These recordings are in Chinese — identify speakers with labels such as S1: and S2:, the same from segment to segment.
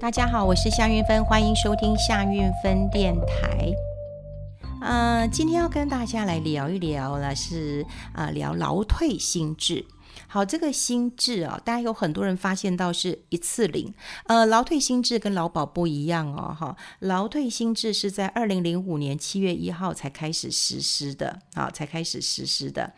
S1: 大家好，我是夏运芬，欢迎收听夏运芬电台。呃，今天要跟大家来聊一聊呢，是啊、聊劳退心智。好，这个新制啊，大家有很多人发现到是一次领。呃，劳退新制跟劳保不一样哦，哈，劳退新制是在二零零五年七月一号才开始实施的，啊，才开始实施的。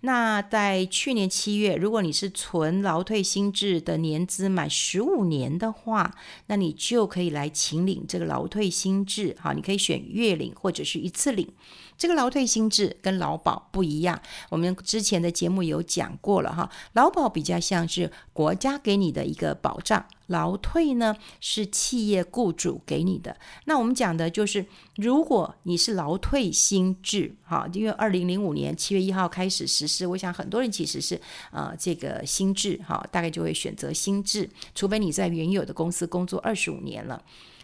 S1: 那在去年七月，如果你是存劳退新制的年资满十五年的话，那你就可以来请领这个劳退新制，哈，你可以选月领或者是一次领。这个劳退新制跟劳保不一样，我们之前的节目有讲过了哈。劳保比较像是国家给你的一个保障，劳退呢是企业雇主给你的。那我们讲的就是，如果你是劳退新制哈，因为二零零五年七月一号开始实施，我想很多人其实是呃这个新制哈，大概就会选择新制，除非你在原有的公司工作二十五年了。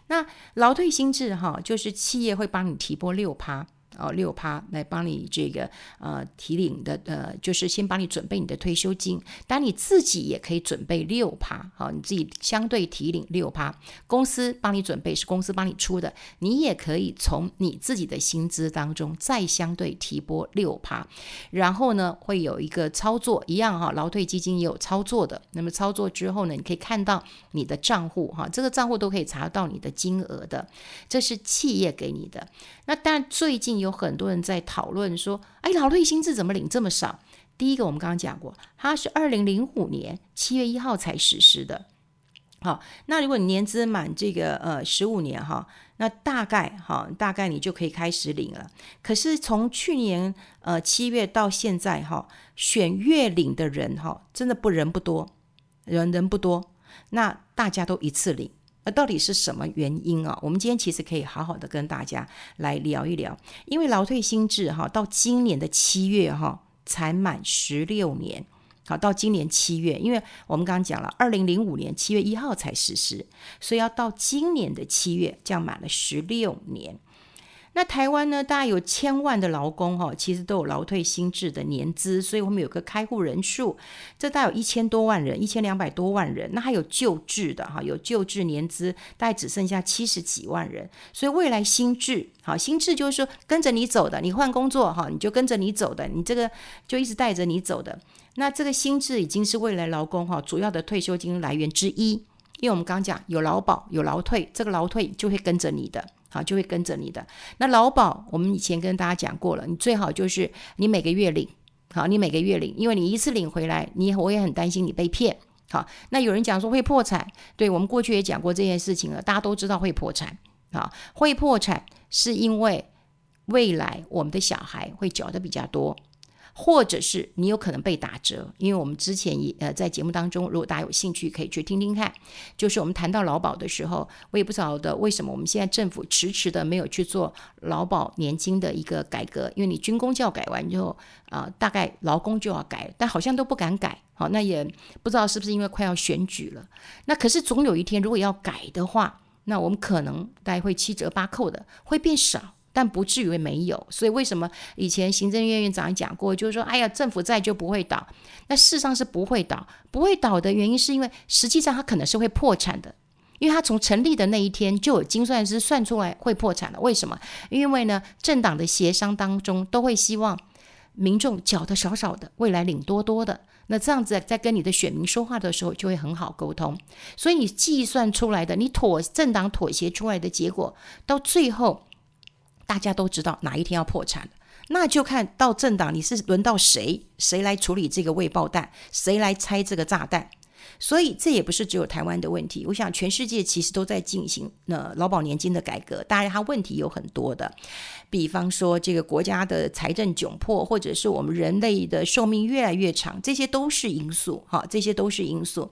S1: 那劳退新制哈，就是企业会帮你提拨六趴。哦，六趴来帮你这个呃提领的呃，就是先帮你准备你的退休金，当然你自己也可以准备六趴，好，你自己相对提领六趴，公司帮你准备是公司帮你出的，你也可以从你自己的薪资当中再相对提拨六趴，然后呢会有一个操作一样哈，劳退基金也有操作的，那么操作之后呢，你可以看到你的账户哈，这个账户都可以查到你的金额的，这是企业给你的，那但最近。有很多人在讨论说：“哎，劳退新制怎么领这么少？”第一个，我们刚刚讲过，它是二零零五年七月一号才实施的。好，那如果你年资满这个呃十五年哈，那大概哈大概你就可以开始领了。可是从去年呃七月到现在哈，选月领的人哈，真的不人不多，人人不多，那大家都一次领。那到底是什么原因啊？我们今天其实可以好好的跟大家来聊一聊，因为劳退新制哈，到今年的七月哈才满十六年，好，到今年七月，因为我们刚刚讲了，二零零五年七月一号才实施，所以要到今年的七月，这样满了十六年。那台湾呢，大概有千万的劳工哈，其实都有劳退新制的年资，所以我们有个开户人数，这大概有一千多万人，一千两百多万人。那还有旧制的哈，有旧制年资，大概只剩下七十几万人。所以未来新制，好，新制就是说跟着你走的，你换工作哈，你就跟着你走的，你这个就一直带着你走的。那这个新制已经是未来劳工哈主要的退休金来源之一，因为我们刚讲有劳保有劳退，这个劳退就会跟着你的。好，就会跟着你的。那劳保，我们以前跟大家讲过了，你最好就是你每个月领。好，你每个月领，因为你一次领回来，你我也很担心你被骗。好，那有人讲说会破产，对，我们过去也讲过这件事情了，大家都知道会破产。好，会破产是因为未来我们的小孩会缴的比较多。或者是你有可能被打折，因为我们之前也呃在节目当中，如果大家有兴趣可以去听听看，就是我们谈到劳保的时候，我也不晓得为什么我们现在政府迟迟的没有去做劳保年金的一个改革，因为你军公教改完之后啊、大概劳工就要改，但好像都不敢改，好，那也不知道是不是因为快要选举了，那可是总有一天如果要改的话，那我们可能大概会七折八扣的会变少。但不至于没有，所以为什么以前行政院院长讲过，就是说，哎呀，政府在就不会倒。那事实上是不会倒，不会倒的原因是因为实际上它可能是会破产的，因为它从成立的那一天就有精算师算出来会破产了。为什么？因为呢，政党的协商当中都会希望民众缴的少少的，未来领多多的。那这样子在跟你的选民说话的时候就会很好沟通。所以你计算出来的，你妥政党妥协出来的结果，到最后。大家都知道哪一天要破产，那就看到政党你是轮到谁，谁来处理这个未爆弹，谁来拆这个炸弹。所以这也不是只有台湾的问题，我想全世界其实都在进行那劳保年金的改革。当然，它问题有很多的，比方说这个国家的财政窘迫，或者是我们人类的寿命越来越长，这些都是因素。哈，这些都是因素。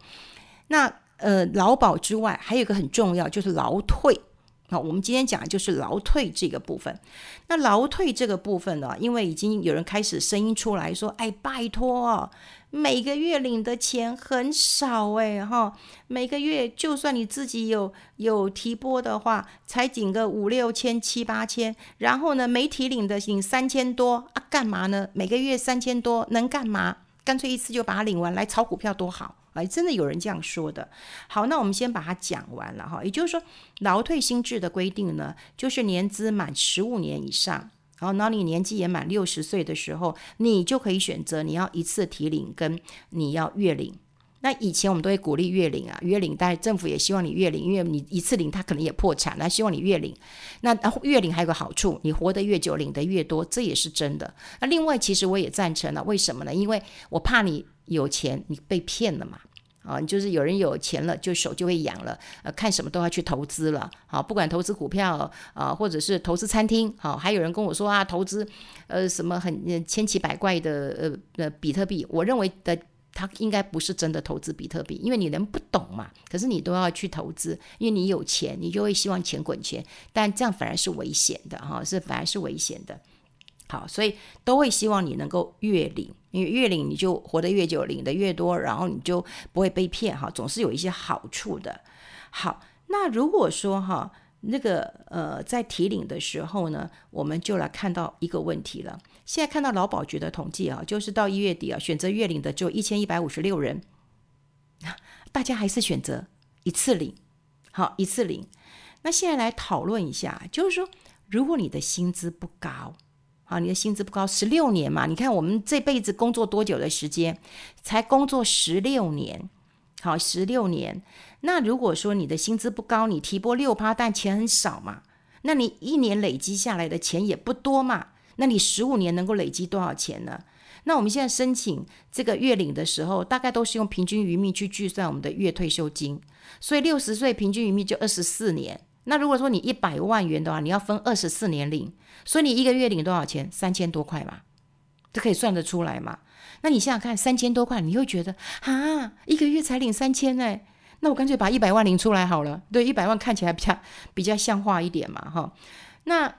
S1: 那呃，劳保之外，还有一个很重要，就是劳退。好，我们今天讲的就是劳退这个部分。那劳退这个部分呢，因为已经有人开始声音出来说：“哎，拜托，每个月领的钱很少哎，哈，每个月就算你自己有有提拨的话，才领个五六千、七八千，然后呢，没提领的领三千多啊，干嘛呢？每个月三千多能干嘛？干脆一次就把它领完，来炒股票多好。哎，真的有人这样说的。好，那我们先把它讲完了哈。也就是说，劳退新制的规定呢，就是年资满十五年以上，然后，那你年纪也满六十岁的时候，你就可以选择你要一次提领跟你要月领。那以前我们都会鼓励月领啊，月领，但政府也希望你月领，因为你一次领，他可能也破产，那希望你月领。那月领还有个好处，你活得越久，领得越多，这也是真的。那另外，其实我也赞成了，为什么呢？因为我怕你有钱，你被骗了嘛。啊，就是有人有钱了，就手就会痒了，呃，看什么都要去投资了。好，不管投资股票啊，或者是投资餐厅，好，还有人跟我说啊，投资呃什么很千奇百怪的呃呃比特币，我认为的。他应该不是真的投资比特币，因为你人不懂嘛。可是你都要去投资，因为你有钱，你就会希望钱滚钱。但这样反而是危险的哈，是反而是危险的。好，所以都会希望你能够月领，因为月领你就活得越久，领得越多，然后你就不会被骗哈，总是有一些好处的。好，那如果说哈。那个呃，在提领的时候呢，我们就来看到一个问题了。现在看到劳保局的统计啊，就是到一月底啊，选择月领的就一千一百五十六人，大家还是选择一次领，好，一次领。那现在来讨论一下，就是说，如果你的薪资不高，啊，你的薪资不高，十六年嘛，你看我们这辈子工作多久的时间，才工作十六年。好，十六年。那如果说你的薪资不高，你提拨六趴，但钱很少嘛？那你一年累积下来的钱也不多嘛？那你十五年能够累积多少钱呢？那我们现在申请这个月领的时候，大概都是用平均余命去计算我们的月退休金。所以六十岁平均余命就二十四年。那如果说你一百万元的话，你要分二十四年领，所以你一个月领多少钱？三千多块吧，这可以算得出来嘛？那你想想看，三千多块，你会觉得啊，一个月才领三千哎，那我干脆把一百万领出来好了。对，一百万看起来比较比较像话一点嘛，哈。那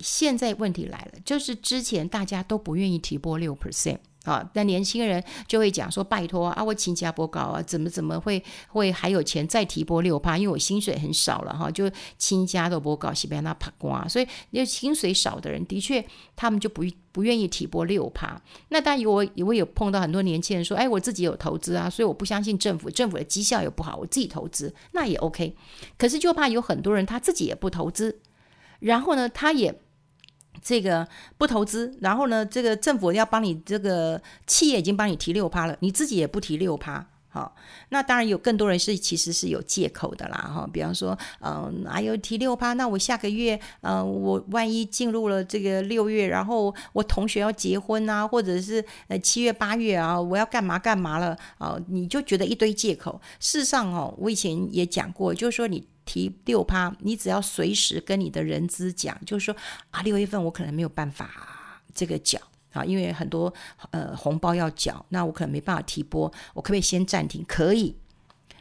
S1: 现在问题来了，就是之前大家都不愿意提拨六 percent。啊，那年轻人就会讲说：“拜托啊，我亲家不高啊，怎么怎么会会还有钱再提拨六趴？因为我薪水很少了哈，就亲家都不高，西边那爬瓜，所以因为薪水少的人，的确他们就不不愿意提拨六趴。那当然我也会有碰到很多年轻人说：哎，我自己有投资啊，所以我不相信政府，政府的绩效也不好，我自己投资那也 OK。可是就怕有很多人他自己也不投资，然后呢，他也。这个不投资，然后呢，这个政府要帮你，这个企业已经帮你提六趴了，你自己也不提六趴，好，那当然有更多人是其实是有借口的啦，哈，比方说，嗯，还有提六趴，那我下个月，嗯，我万一进入了这个六月，然后我同学要结婚啊，或者是呃七月八月啊，我要干嘛干嘛了，啊，你就觉得一堆借口。事实上哦，我以前也讲过，就是说你。提六趴，你只要随时跟你的人资讲，就是说啊，六月份我可能没有办法这个缴啊，因为很多呃红包要缴，那我可能没办法提拨，我可不可以先暂停？可以，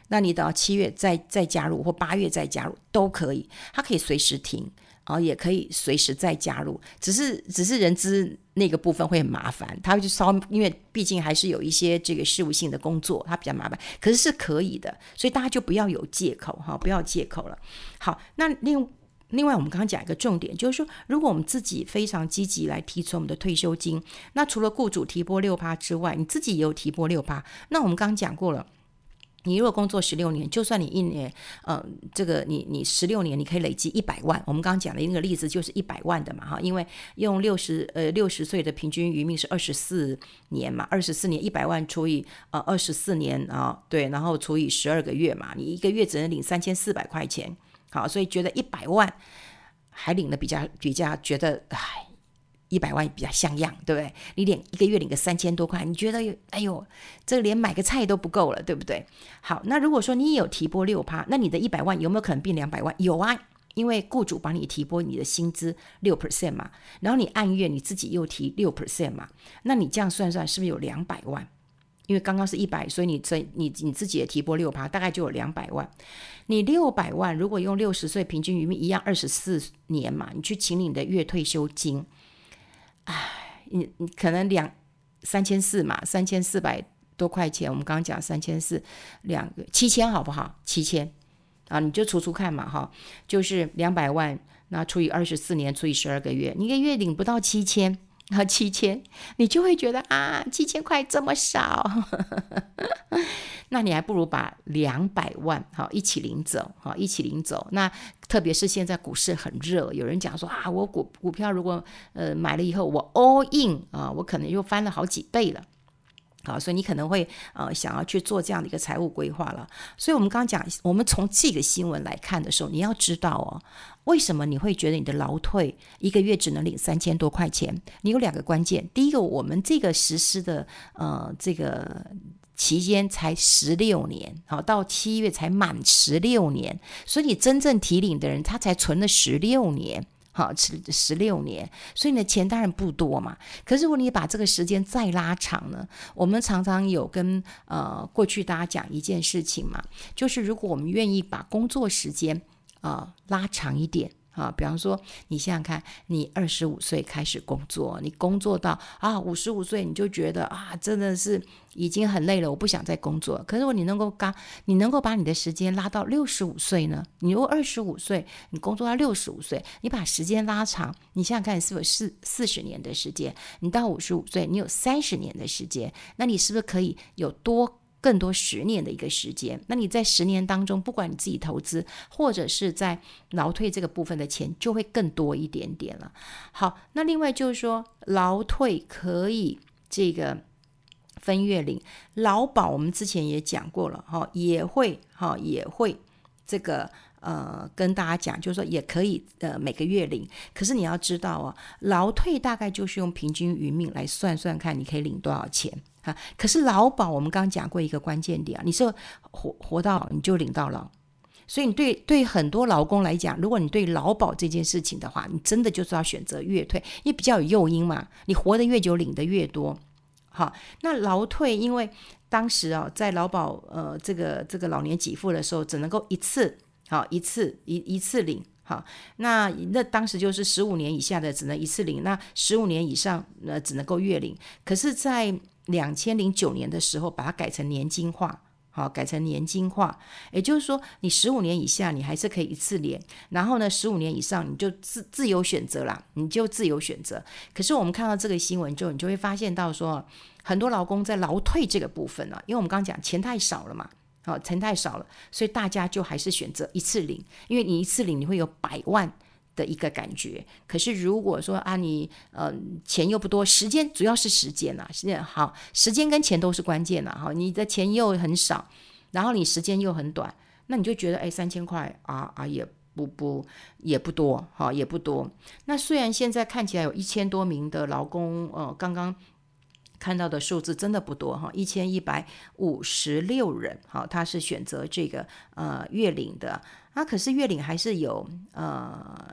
S1: 那你到七月再再加入，或八月再加入都可以，它可以随时停。然后也可以随时再加入，只是只是人资那个部分会很麻烦，他就稍因为毕竟还是有一些这个事务性的工作，他比较麻烦，可是是可以的，所以大家就不要有借口哈，不要借口了。好，那另另外我们刚刚讲一个重点，就是说如果我们自己非常积极来提存我们的退休金，那除了雇主提拨六趴之外，你自己也有提拨六趴，那我们刚刚讲过了。你如果工作十六年，就算你一年，呃，这个你你十六年你可以累积一百万。我们刚刚讲的那个例子就是一百万的嘛，哈，因为用六十呃六十岁的平均余命是二十四年嘛，二十四年一百万除以呃二十四年啊，对，然后除以十二个月嘛，你一个月只能领三千四百块钱，好，所以觉得一百万还领的比较比较觉得唉。一百万比较像样，对不对？你领一个月领个三千多块，你觉得？哎呦，这连买个菜都不够了，对不对？好，那如果说你有提拨六趴，那你的一百万有没有可能变两百万？有啊，因为雇主帮你提拨你的薪资六 percent 嘛，然后你按月你自己又提六 percent 嘛，那你这样算算是不是有两百万？因为刚刚是一百，所以你这你你自己也提拨六趴，大概就有两百万。你六百万如果用六十岁平均余命一样二十四年嘛，你去请你的月退休金。唉，你你可能两三千四嘛，三千四百多块钱。我们刚刚讲三千四，两个七千好不好？七千啊，你就除除看嘛，哈，就是两百万，那除以二十四年，除以十二个月，你一个月领不到七千然后七千，你就会觉得啊，七千块这么少，那你还不如把两百万哈一起领走哈，一起领走。那特别是现在股市很热，有人讲说啊，我股股票如果呃买了以后我 all in 啊，我可能又翻了好几倍了。啊，所以你可能会呃想要去做这样的一个财务规划了。所以，我们刚刚讲，我们从这个新闻来看的时候，你要知道哦，为什么你会觉得你的劳退一个月只能领三千多块钱？你有两个关键。第一个，我们这个实施的呃这个期间才十六年，好，到七月才满十六年，所以你真正提领的人，他才存了十六年。好，十十六年，所以呢钱当然不多嘛。可是如果你把这个时间再拉长呢？我们常常有跟呃过去大家讲一件事情嘛，就是如果我们愿意把工作时间啊、拉长一点。啊，比方说，你想想看，你二十五岁开始工作，你工作到啊五十五岁，你就觉得啊，真的是已经很累了，我不想再工作。可是如果你能够刚，你能够把你的时间拉到六十五岁呢？你如果二十五岁，你工作到六十五岁，你把时间拉长，你想想看，是不是四四十年的时间？你到五十五岁，你有三十年的时间，那你是不是可以有多？更多十年的一个时间，那你在十年当中，不管你自己投资或者是在劳退这个部分的钱，就会更多一点点了。好，那另外就是说，劳退可以这个分月领，劳保我们之前也讲过了哈，也会哈也会这个呃跟大家讲，就是说也可以呃每个月领，可是你要知道哦，劳退大概就是用平均余命来算算看，你可以领多少钱。啊，可是劳保我们刚刚讲过一个关键点啊，你说活活到你就领到老，所以你对对很多劳工来讲，如果你对劳保这件事情的话，你真的就是要选择月退，因为比较有诱因嘛，你活得越久领得越多。好，那劳退因为当时啊，在劳保呃这个这个老年给付的时候，只能够一次好一次一一次领。好，那那当时就是十五年以下的只能一次领，那十五年以上呃只能够月领。可是，在两千零九年的时候，把它改成年金化，好，改成年金化，也就是说，你十五年以下你还是可以一次领，然后呢，十五年以上你就自自由选择啦，你就自由选择。可是我们看到这个新闻之后，你就会发现到说，很多劳工在劳退这个部分呢、啊，因为我们刚讲钱太少了嘛。哦，钱太少了，所以大家就还是选择一次领，因为你一次领你会有百万的一个感觉。可是如果说啊，你呃钱又不多，时间主要是时间呐、啊，时间好，时间跟钱都是关键呐。哈，你的钱又很少，然后你时间又很短，那你就觉得哎，三千块啊啊也不不也不多，哈也不多。那虽然现在看起来有一千多名的劳工，呃，刚刚。看到的数字真的不多哈，一千一百五十六人，好，他是选择这个呃月领的。那、可是月领还是有呃，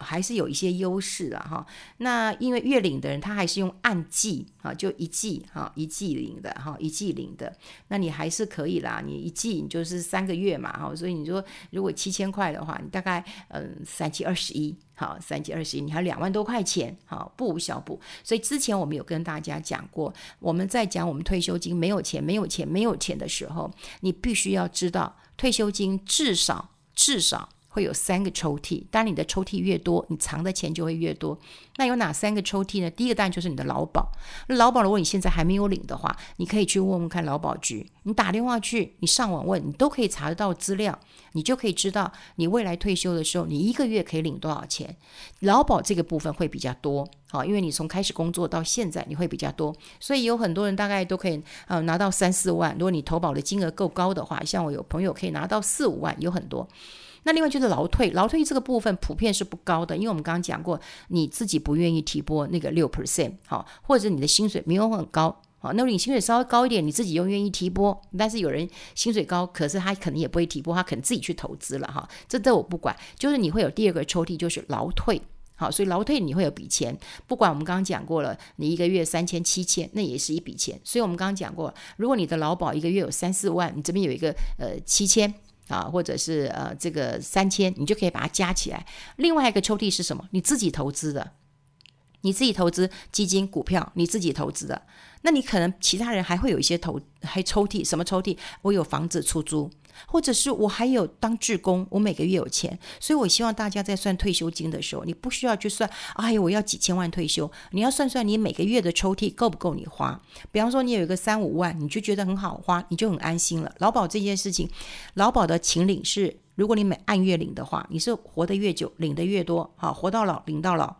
S1: 还是有一些优势的哈。那因为月领的人他还是用按季啊，就一季哈，一季领的哈，一季领的。那你还是可以啦，你一季你就是三个月嘛哈。所以你说如果七千块的话，你大概嗯三七二十一，好，三七二十一，你还两万多块钱，好，不无小补。所以之前我们有跟大家讲过，我们在讲我们退休金没有钱、没有钱、没有钱的时候，你必须要知道退休金至少。至少会有三个抽屉，当你的抽屉越多，你藏的钱就会越多。那有哪三个抽屉呢？第一个当然就是你的劳保。劳保如果你现在还没有领的话，你可以去问问看劳保局，你打电话去，你上网问，你都可以查得到资料，你就可以知道你未来退休的时候，你一个月可以领多少钱。劳保这个部分会比较多，好，因为你从开始工作到现在，你会比较多，所以有很多人大概都可以呃拿到三四万。如果你投保的金额够高的话，像我有朋友可以拿到四五万，有很多。那另外就是劳退，劳退这个部分普遍是不高的，因为我们刚刚讲过，你自己不愿意提拨那个六 percent，好，或者你的薪水没有很高，好，那你薪水稍微高一点，你自己又愿意提拨，但是有人薪水高，可是他可能也不会提拨，他可能自己去投资了哈，这这我不管，就是你会有第二个抽屉，就是劳退，好，所以劳退你会有笔钱，不管我们刚刚讲过了，你一个月三千七千，那也是一笔钱，所以我们刚刚讲过，如果你的劳保一个月有三四万，你这边有一个呃七千。啊，或者是呃，这个三千，你就可以把它加起来。另外一个抽屉是什么？你自己投资的，你自己投资基金、股票，你自己投资的。那你可能其他人还会有一些投还抽屉，什么抽屉？我有房子出租，或者是我还有当志工，我每个月有钱，所以我希望大家在算退休金的时候，你不需要去算，哎呀，我要几千万退休，你要算算你每个月的抽屉够不够你花。比方说你有一个三五万，你就觉得很好花，你就很安心了。劳保这件事情，劳保的请领是，如果你每按月领的话，你是活得越久，领得越多，好，活到老领到老。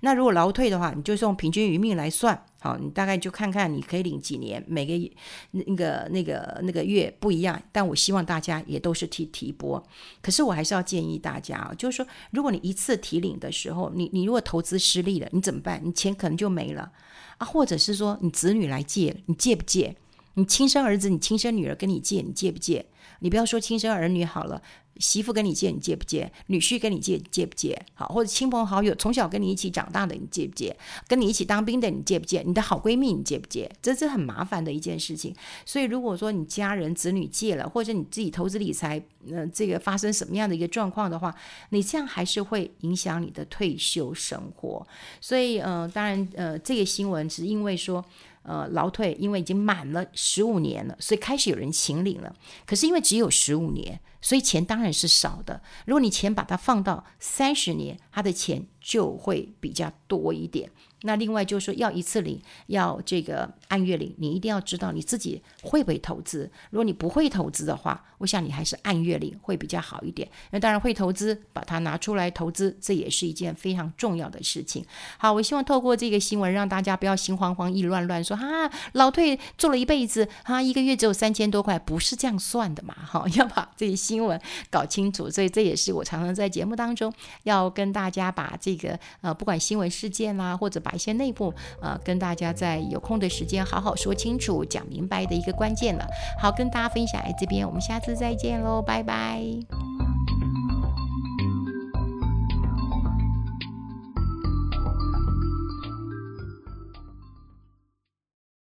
S1: 那如果劳退的话，你就用平均余命来算，好，你大概就看看你可以领几年，每个那个那个那个月不一样。但我希望大家也都是提提拨。可是我还是要建议大家啊，就是说，如果你一次提领的时候，你你如果投资失利了，你怎么办？你钱可能就没了啊，或者是说你子女来借，你借不借？你亲生儿子、你亲生女儿跟你借，你借不借？你不要说亲生儿女好了。媳妇跟你借，你借不借？女婿跟你借，你借不借？好，或者亲朋好友从小跟你一起长大的，你借不借？跟你一起当兵的，你借不借？你的好闺蜜，你借不借？这是很麻烦的一件事情。所以，如果说你家人子女借了，或者你自己投资理财，呃，这个发生什么样的一个状况的话，你这样还是会影响你的退休生活。所以，呃，当然，呃，这个新闻是因为说。呃，劳退因为已经满了十五年了，所以开始有人请领了。可是因为只有十五年，所以钱当然是少的。如果你钱把它放到三十年，他的钱就会比较多一点。那另外就是说，要一次领，要这个按月领，你一定要知道你自己会不会投资。如果你不会投资的话，我想你还是按月领会比较好一点。那当然会投资，把它拿出来投资，这也是一件非常重要的事情。好，我希望透过这个新闻，让大家不要心慌慌、意乱乱，说哈，老退做了一辈子，哈，一个月只有三千多块，不是这样算的嘛？哈，要把这些新闻搞清楚。所以这也是我常常在节目当中要跟大家把这这个呃，不管新闻事件啦，或者把一些内部呃，跟大家在有空的时间好好说清楚、讲明白的一个关键了。好，跟大家分享在这边，我们下次再见喽，拜拜。